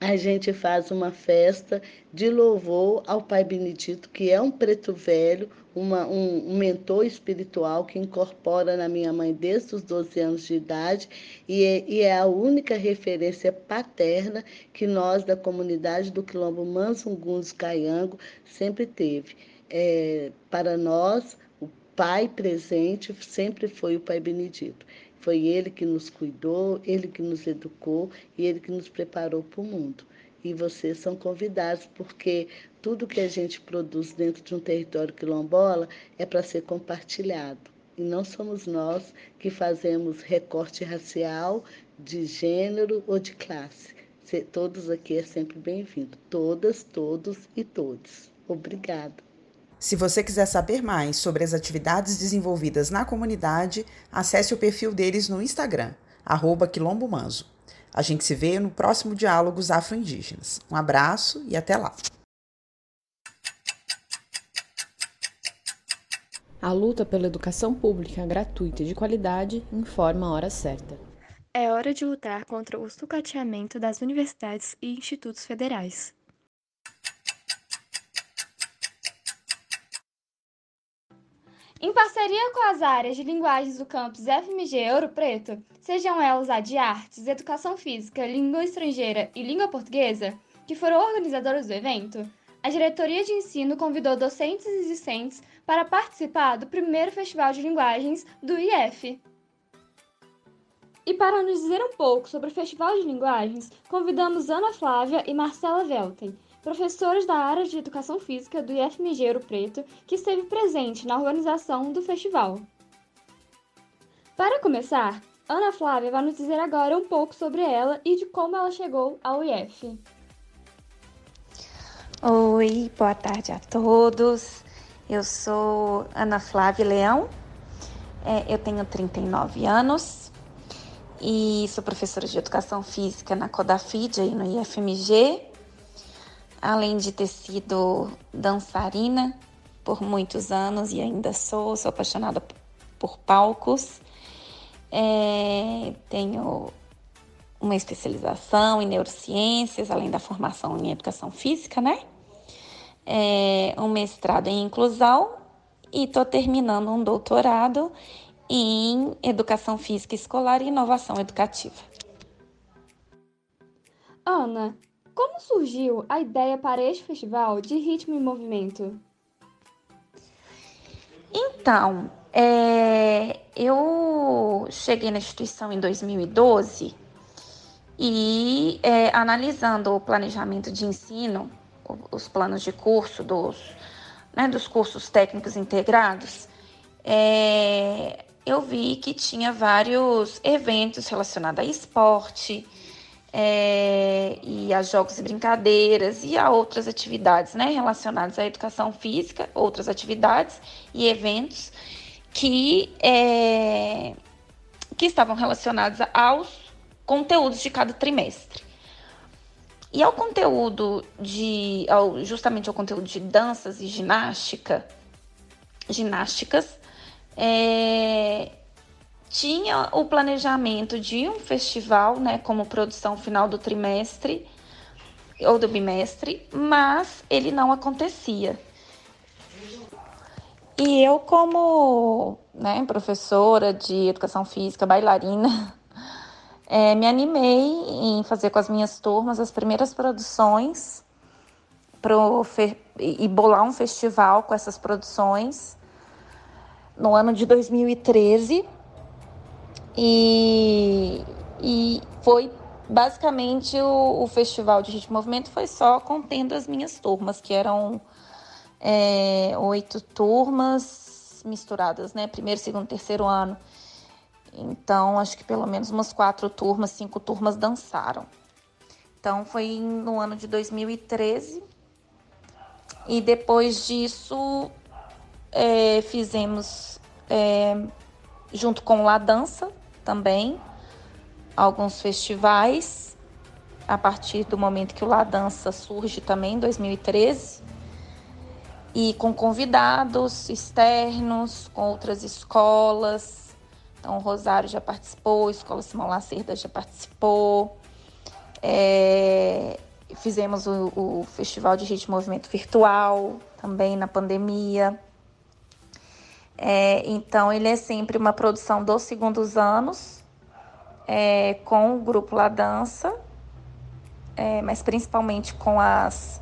a gente faz uma festa de louvor ao Pai Benedito, que é um preto velho, uma, um, mentor espiritual que incorpora na minha mãe desde os 12 anos de idade e é, e é a única referência paterna que nós, da comunidade do Quilombo Mansunguns Caiango, sempre teve. É, para nós, o pai presente sempre foi o Pai Benedito. Foi ele que nos cuidou, ele que nos educou e ele que nos preparou para o mundo. E vocês são convidados, porque tudo que a gente produz dentro de um território quilombola é para ser compartilhado. E não somos nós que fazemos recorte racial, de gênero ou de classe. Todos aqui é sempre bem-vindo. Todas, todos e todos. Obrigada. Se você quiser saber mais sobre as atividades desenvolvidas na comunidade, acesse o perfil deles no Instagram, quilombomanzo. A gente se vê no próximo Diálogos Afro-Indígenas. Um abraço e até lá! A luta pela educação pública gratuita e de qualidade informa a hora certa. É hora de lutar contra o sucateamento das universidades e institutos federais. Em parceria com as áreas de linguagens do campus FMG Ouro Preto, sejam elas a de artes, educação física, língua estrangeira e língua portuguesa, que foram organizadoras do evento, a diretoria de ensino convidou docentes e discentes para participar do primeiro Festival de Linguagens do IF. E para nos dizer um pouco sobre o Festival de Linguagens, convidamos Ana Flávia e Marcela Velten, professores da área de Educação Física do IFMG Ouro Preto, que esteve presente na organização do festival. Para começar, Ana Flávia vai nos dizer agora um pouco sobre ela e de como ela chegou ao IF. Oi, boa tarde a todos. Eu sou Ana Flávia Leão, é, eu tenho 39 anos e sou professora de Educação Física na Codafid, aí no IFMG, além de ter sido dançarina por muitos anos e ainda sou, sou apaixonada por palcos. É, tenho uma especialização em neurociências, além da formação em educação física, né? É, um mestrado em inclusão e estou terminando um doutorado em educação física escolar e inovação educativa. Ana, como surgiu a ideia para este festival de ritmo e movimento? Então, é, eu cheguei na instituição em 2012 e é, analisando o planejamento de ensino, os planos de curso dos, né, dos cursos técnicos integrados, é, eu vi que tinha vários eventos relacionados a esporte é, e a jogos e brincadeiras e a outras atividades né, relacionadas à educação física, outras atividades e eventos que, é, que estavam relacionados aos conteúdos de cada trimestre. E ao conteúdo de, ao, justamente ao conteúdo de danças e ginástica, ginásticas, é, tinha o planejamento de um festival, né, como produção final do trimestre ou do bimestre, mas ele não acontecia. E eu, como né, professora de educação física, bailarina, é, me animei em fazer com as minhas turmas as primeiras produções pro e bolar um festival com essas produções no ano de 2013 e, e foi basicamente o, o festival de ritmo movimento foi só contendo as minhas turmas que eram é, oito turmas misturadas né primeiro segundo terceiro ano então, acho que pelo menos umas quatro turmas, cinco turmas dançaram. Então, foi no ano de 2013. E depois disso, é, fizemos, é, junto com La Dança também, alguns festivais. A partir do momento que o La Dança surge também, em 2013 e com convidados externos, com outras escolas, então, o Rosário já participou, a Escola Simão Lacerda já participou. É, fizemos o, o, Festival de Ritmo Movimento Virtual também na pandemia. É, então, ele é sempre uma produção dos segundos anos, é, com o grupo La Dança, é, mas principalmente com as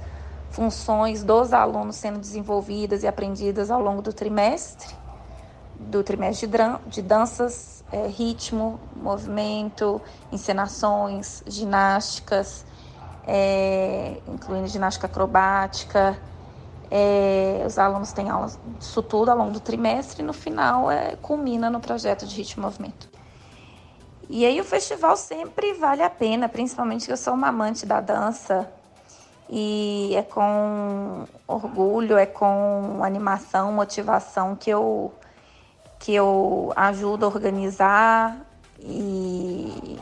funções dos alunos sendo desenvolvidas e aprendidas ao longo do trimestre do trimestre de, danças, é, ritmo, movimento, encenações, ginásticas, é, incluindo ginástica acrobática. É, os alunos têm aulas disso tudo ao longo do trimestre e no final é, culmina no projeto de ritmo e movimento. E aí o festival sempre vale a pena, principalmente que eu sou uma amante da dança e é com orgulho, é com animação, motivação que eu que eu ajudo a organizar e,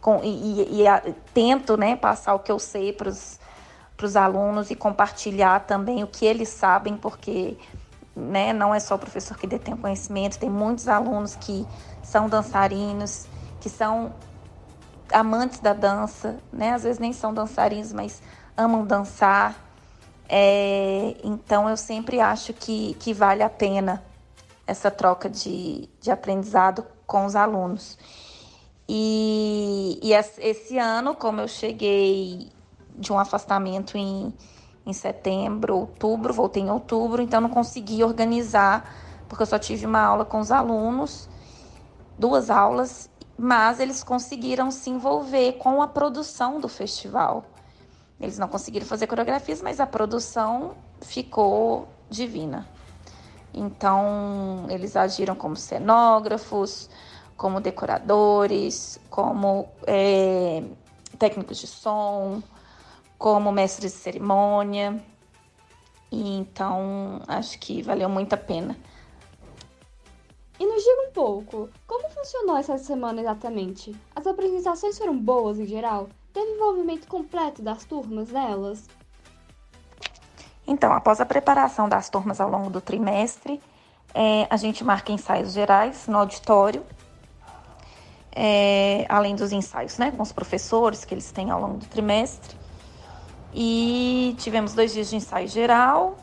com, e, e a, tento né, passar o que eu sei para os alunos e compartilhar também o que eles sabem, porque né, não é só o professor que detém conhecimento, tem muitos alunos que são dançarinos, que são amantes da dança, né? Às vezes nem são dançarinos, mas amam dançar. É, então eu sempre acho que, que vale a pena essa troca de, de aprendizado com os alunos. E, e esse ano, como eu cheguei de um afastamento em, em setembro, outubro, voltei em outubro, então não consegui organizar, porque eu só tive uma aula com os alunos, duas aulas, mas eles conseguiram se envolver com a produção do festival. Eles não conseguiram fazer coreografias, mas a produção ficou divina. Então, eles agiram como cenógrafos, como decoradores, como é, técnicos de som, como mestres de cerimônia. E então, acho que valeu muito a pena. E nos diga um pouco, como funcionou essa semana exatamente? As apresentações foram boas em geral? Teve envolvimento completo das turmas nelas? Então, após a preparação das turmas ao longo do trimestre, é, a gente marca ensaios gerais no auditório, é, além dos ensaios né, com os professores que eles têm ao longo do trimestre. E tivemos dois dias de ensaio geral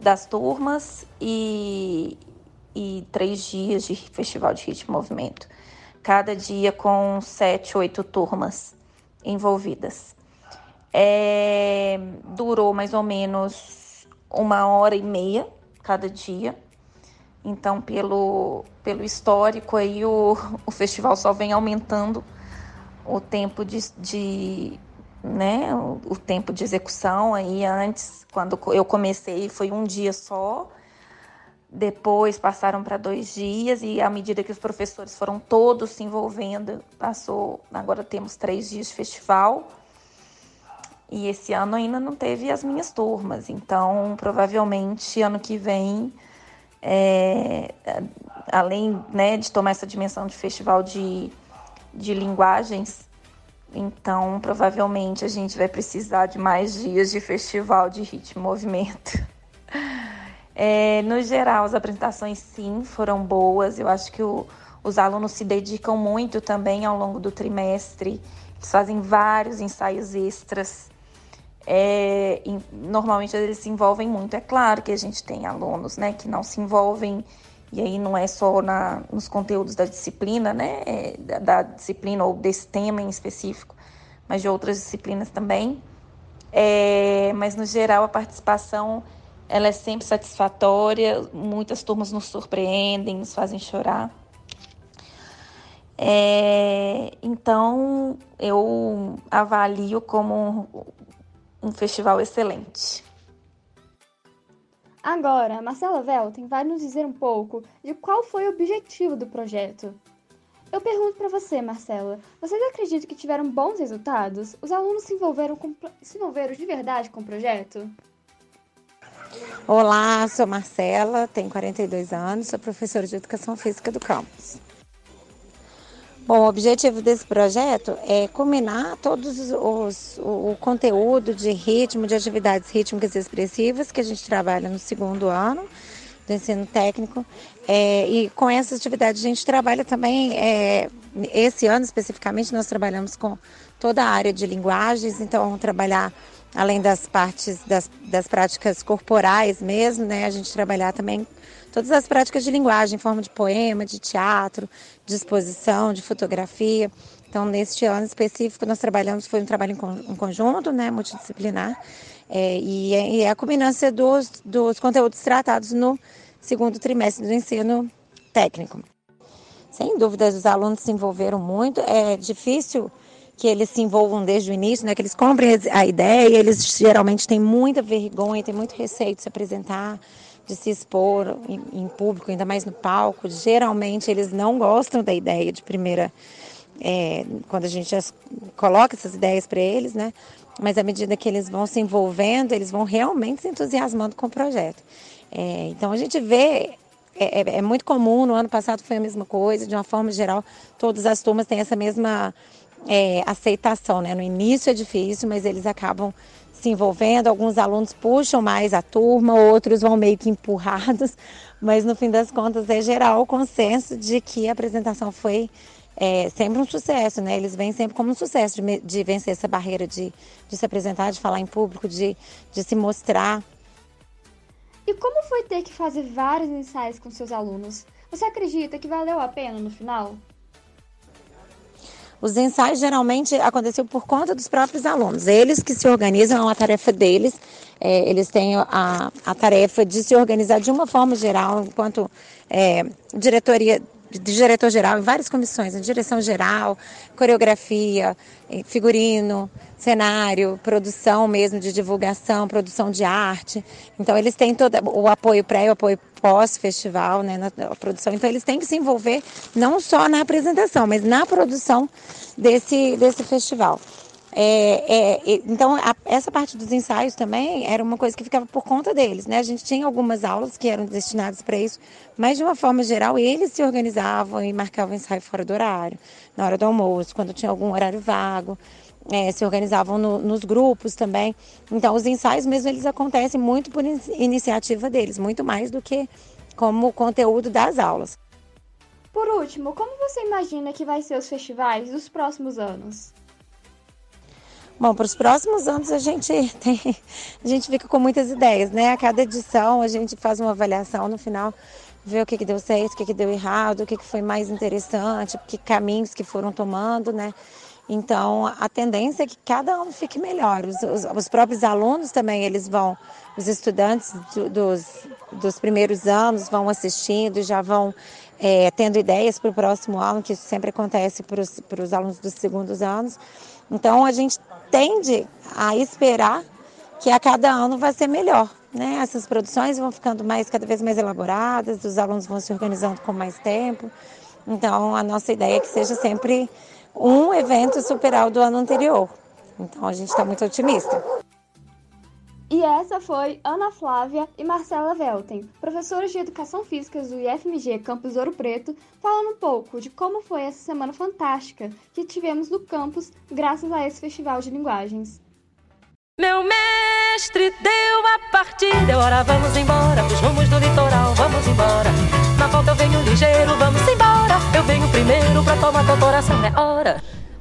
das turmas e, e três dias de festival de ritmo e movimento. Cada dia com sete, oito turmas envolvidas. É, durou mais ou menos uma hora e meia cada dia. Então, pelo, pelo histórico, aí o, o festival só vem aumentando o tempo de, de né, o, tempo de execução. Aí antes, quando eu comecei, foi um dia só. Depois passaram para dois dias e à medida que os professores foram todos se envolvendo, passou. Agora temos três dias de festival. E esse ano ainda não teve as minhas turmas, então provavelmente ano que vem, é, além né, de tomar essa dimensão de festival de, de linguagens, então provavelmente a gente vai precisar de mais dias de festival de ritmo e movimento. É, no geral, as apresentações sim foram boas. Eu acho que o, os alunos se dedicam muito também ao longo do trimestre. Eles fazem vários ensaios extras. É, normalmente eles se envolvem muito. É claro que a gente tem alunos né, que não se envolvem, e aí não é só na, nos conteúdos da disciplina, né, é, da, da, disciplina ou desse tema em específico, mas de outras disciplinas também. É, mas no geral a participação ela é sempre satisfatória, muitas turmas nos surpreendem, nos fazem chorar. É, então eu avalio como um festival excelente. Agora, Marcela Velten vai nos dizer um pouco de qual foi o objetivo do projeto. Eu pergunto para você, Marcela, vocês acreditam que tiveram bons resultados? Os alunos se envolveram, com, se envolveram de verdade com o projeto? Olá, sou Marcela, tenho 42 anos, sou professora de Educação Física do campus. Bom, o objetivo desse projeto é combinar todos os, o, o conteúdo de ritmo, de atividades rítmicas expressivas que a gente trabalha no segundo ano do ensino técnico. É, e com essas atividades a gente trabalha também, é, esse ano especificamente, nós trabalhamos com toda a área de linguagens, então trabalhar além das partes das, das práticas corporais mesmo, né? A gente trabalhar também todas as práticas de linguagem, em forma de poema, de teatro, de exposição, de fotografia. Então, neste ano específico, nós trabalhamos, foi um trabalho em conjunto, né, multidisciplinar, é, e, é, e, é, a combinância dos, dos conteúdos tratados no segundo trimestre do ensino técnico. Sem dúvida, os alunos se envolveram muito. É difícil que eles se envolvam desde o início, né, que eles comprem a ideia, eles geralmente têm muita vergonha, têm muito receio de se apresentar, de se expor em, em, público, ainda mais no palco. Geralmente eles não gostam da ideia de primeira, é, quando a gente coloca essas ideias para eles, né? Mas à medida que eles vão se envolvendo, eles vão realmente se entusiasmando com o projeto. É, então a gente vê é, é, é, muito comum, no ano passado foi a mesma coisa, de uma forma geral, todas as turmas têm essa mesma é, aceitação, né? No início é difícil, mas eles acabam se envolvendo, alguns alunos puxam mais a turma, outros vão meio que empurrados, mas no fim das contas é geral o consenso de que a apresentação foi é sempre um sucesso, né? Eles vêm sempre como um sucesso de, de vencer essa barreira de, de se apresentar, de falar em público, de, de se mostrar. E como foi ter que fazer vários ensaios com seus alunos? Você acredita que valeu a pena no final? Os ensaios geralmente aconteciam por conta dos próprios alunos. Eles que se organizam, é uma tarefa deles. É, eles têm a, a tarefa de se organizar de uma forma geral, enquanto é, diretoria de diretor geral em várias comissões, em direção geral, coreografia, figurino, cenário, produção mesmo de divulgação, produção de arte. Então eles têm todo o apoio pré e o apoio pós-festival, né, na, na, produção. Então eles têm que se envolver não só na apresentação, mas na produção desse, desse festival. É, é, então, a, essa parte dos ensaios também era uma coisa que ficava por conta deles, né? A gente tinha algumas aulas que eram destinadas para isso, mas de uma forma geral eles se organizavam e marcavam ensaio fora do horário, na hora do almoço, quando tinha algum horário vago, é, se organizavam no, nos grupos também. Então, os ensaios mesmo eles acontecem muito por in iniciativa deles, muito mais do que como conteúdo das aulas. Por último, como você imagina que vai ser os festivais dos próximos anos? Bom, para os próximos anos a gente tem, a gente fica com muitas ideias, né? A cada edição a gente faz uma avaliação no final, vê o que, que deu certo, o que, que deu errado, o que, que foi mais interessante, que caminhos que foram tomando, né? Então a tendência é que cada ano fique melhor. Os, os, os próprios alunos também eles vão, os estudantes do, dos, dos primeiros anos vão assistindo, já vão é, tendo ideias para o próximo ano, que isso sempre acontece para os alunos dos segundos anos. Então a gente tende a esperar que a cada ano vai ser melhor. Né? Essas produções vão ficando mais cada vez mais elaboradas, os alunos vão se organizando com mais tempo. Então a nossa ideia é que seja sempre um evento superar o do ano anterior. Então a gente está muito otimista. E essa foi Ana Flávia e Marcela Velten, professoras de Educação Física do IFMG Campus Ouro Preto, falando um pouco de como foi essa semana fantástica que tivemos no campus graças a esse festival de linguagens. Meu mestre deu a partida, hora vamos embora, pros rumos do litoral, vamos embora. Na volta eu venho ligeiro, vamos embora. Eu venho primeiro pra tomar teu coração, é hora.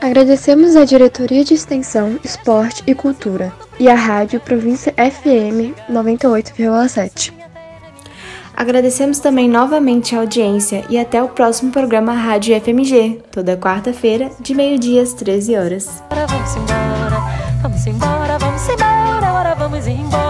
Agradecemos à Diretoria de Extensão, Esporte e Cultura e à Rádio Província FM 98,7. Agradecemos também novamente a audiência e até o próximo programa Rádio FMG, toda quarta-feira, de meio-dia às 13 horas. Vamos embora, vamos embora, vamos embora, embora, vamos embora.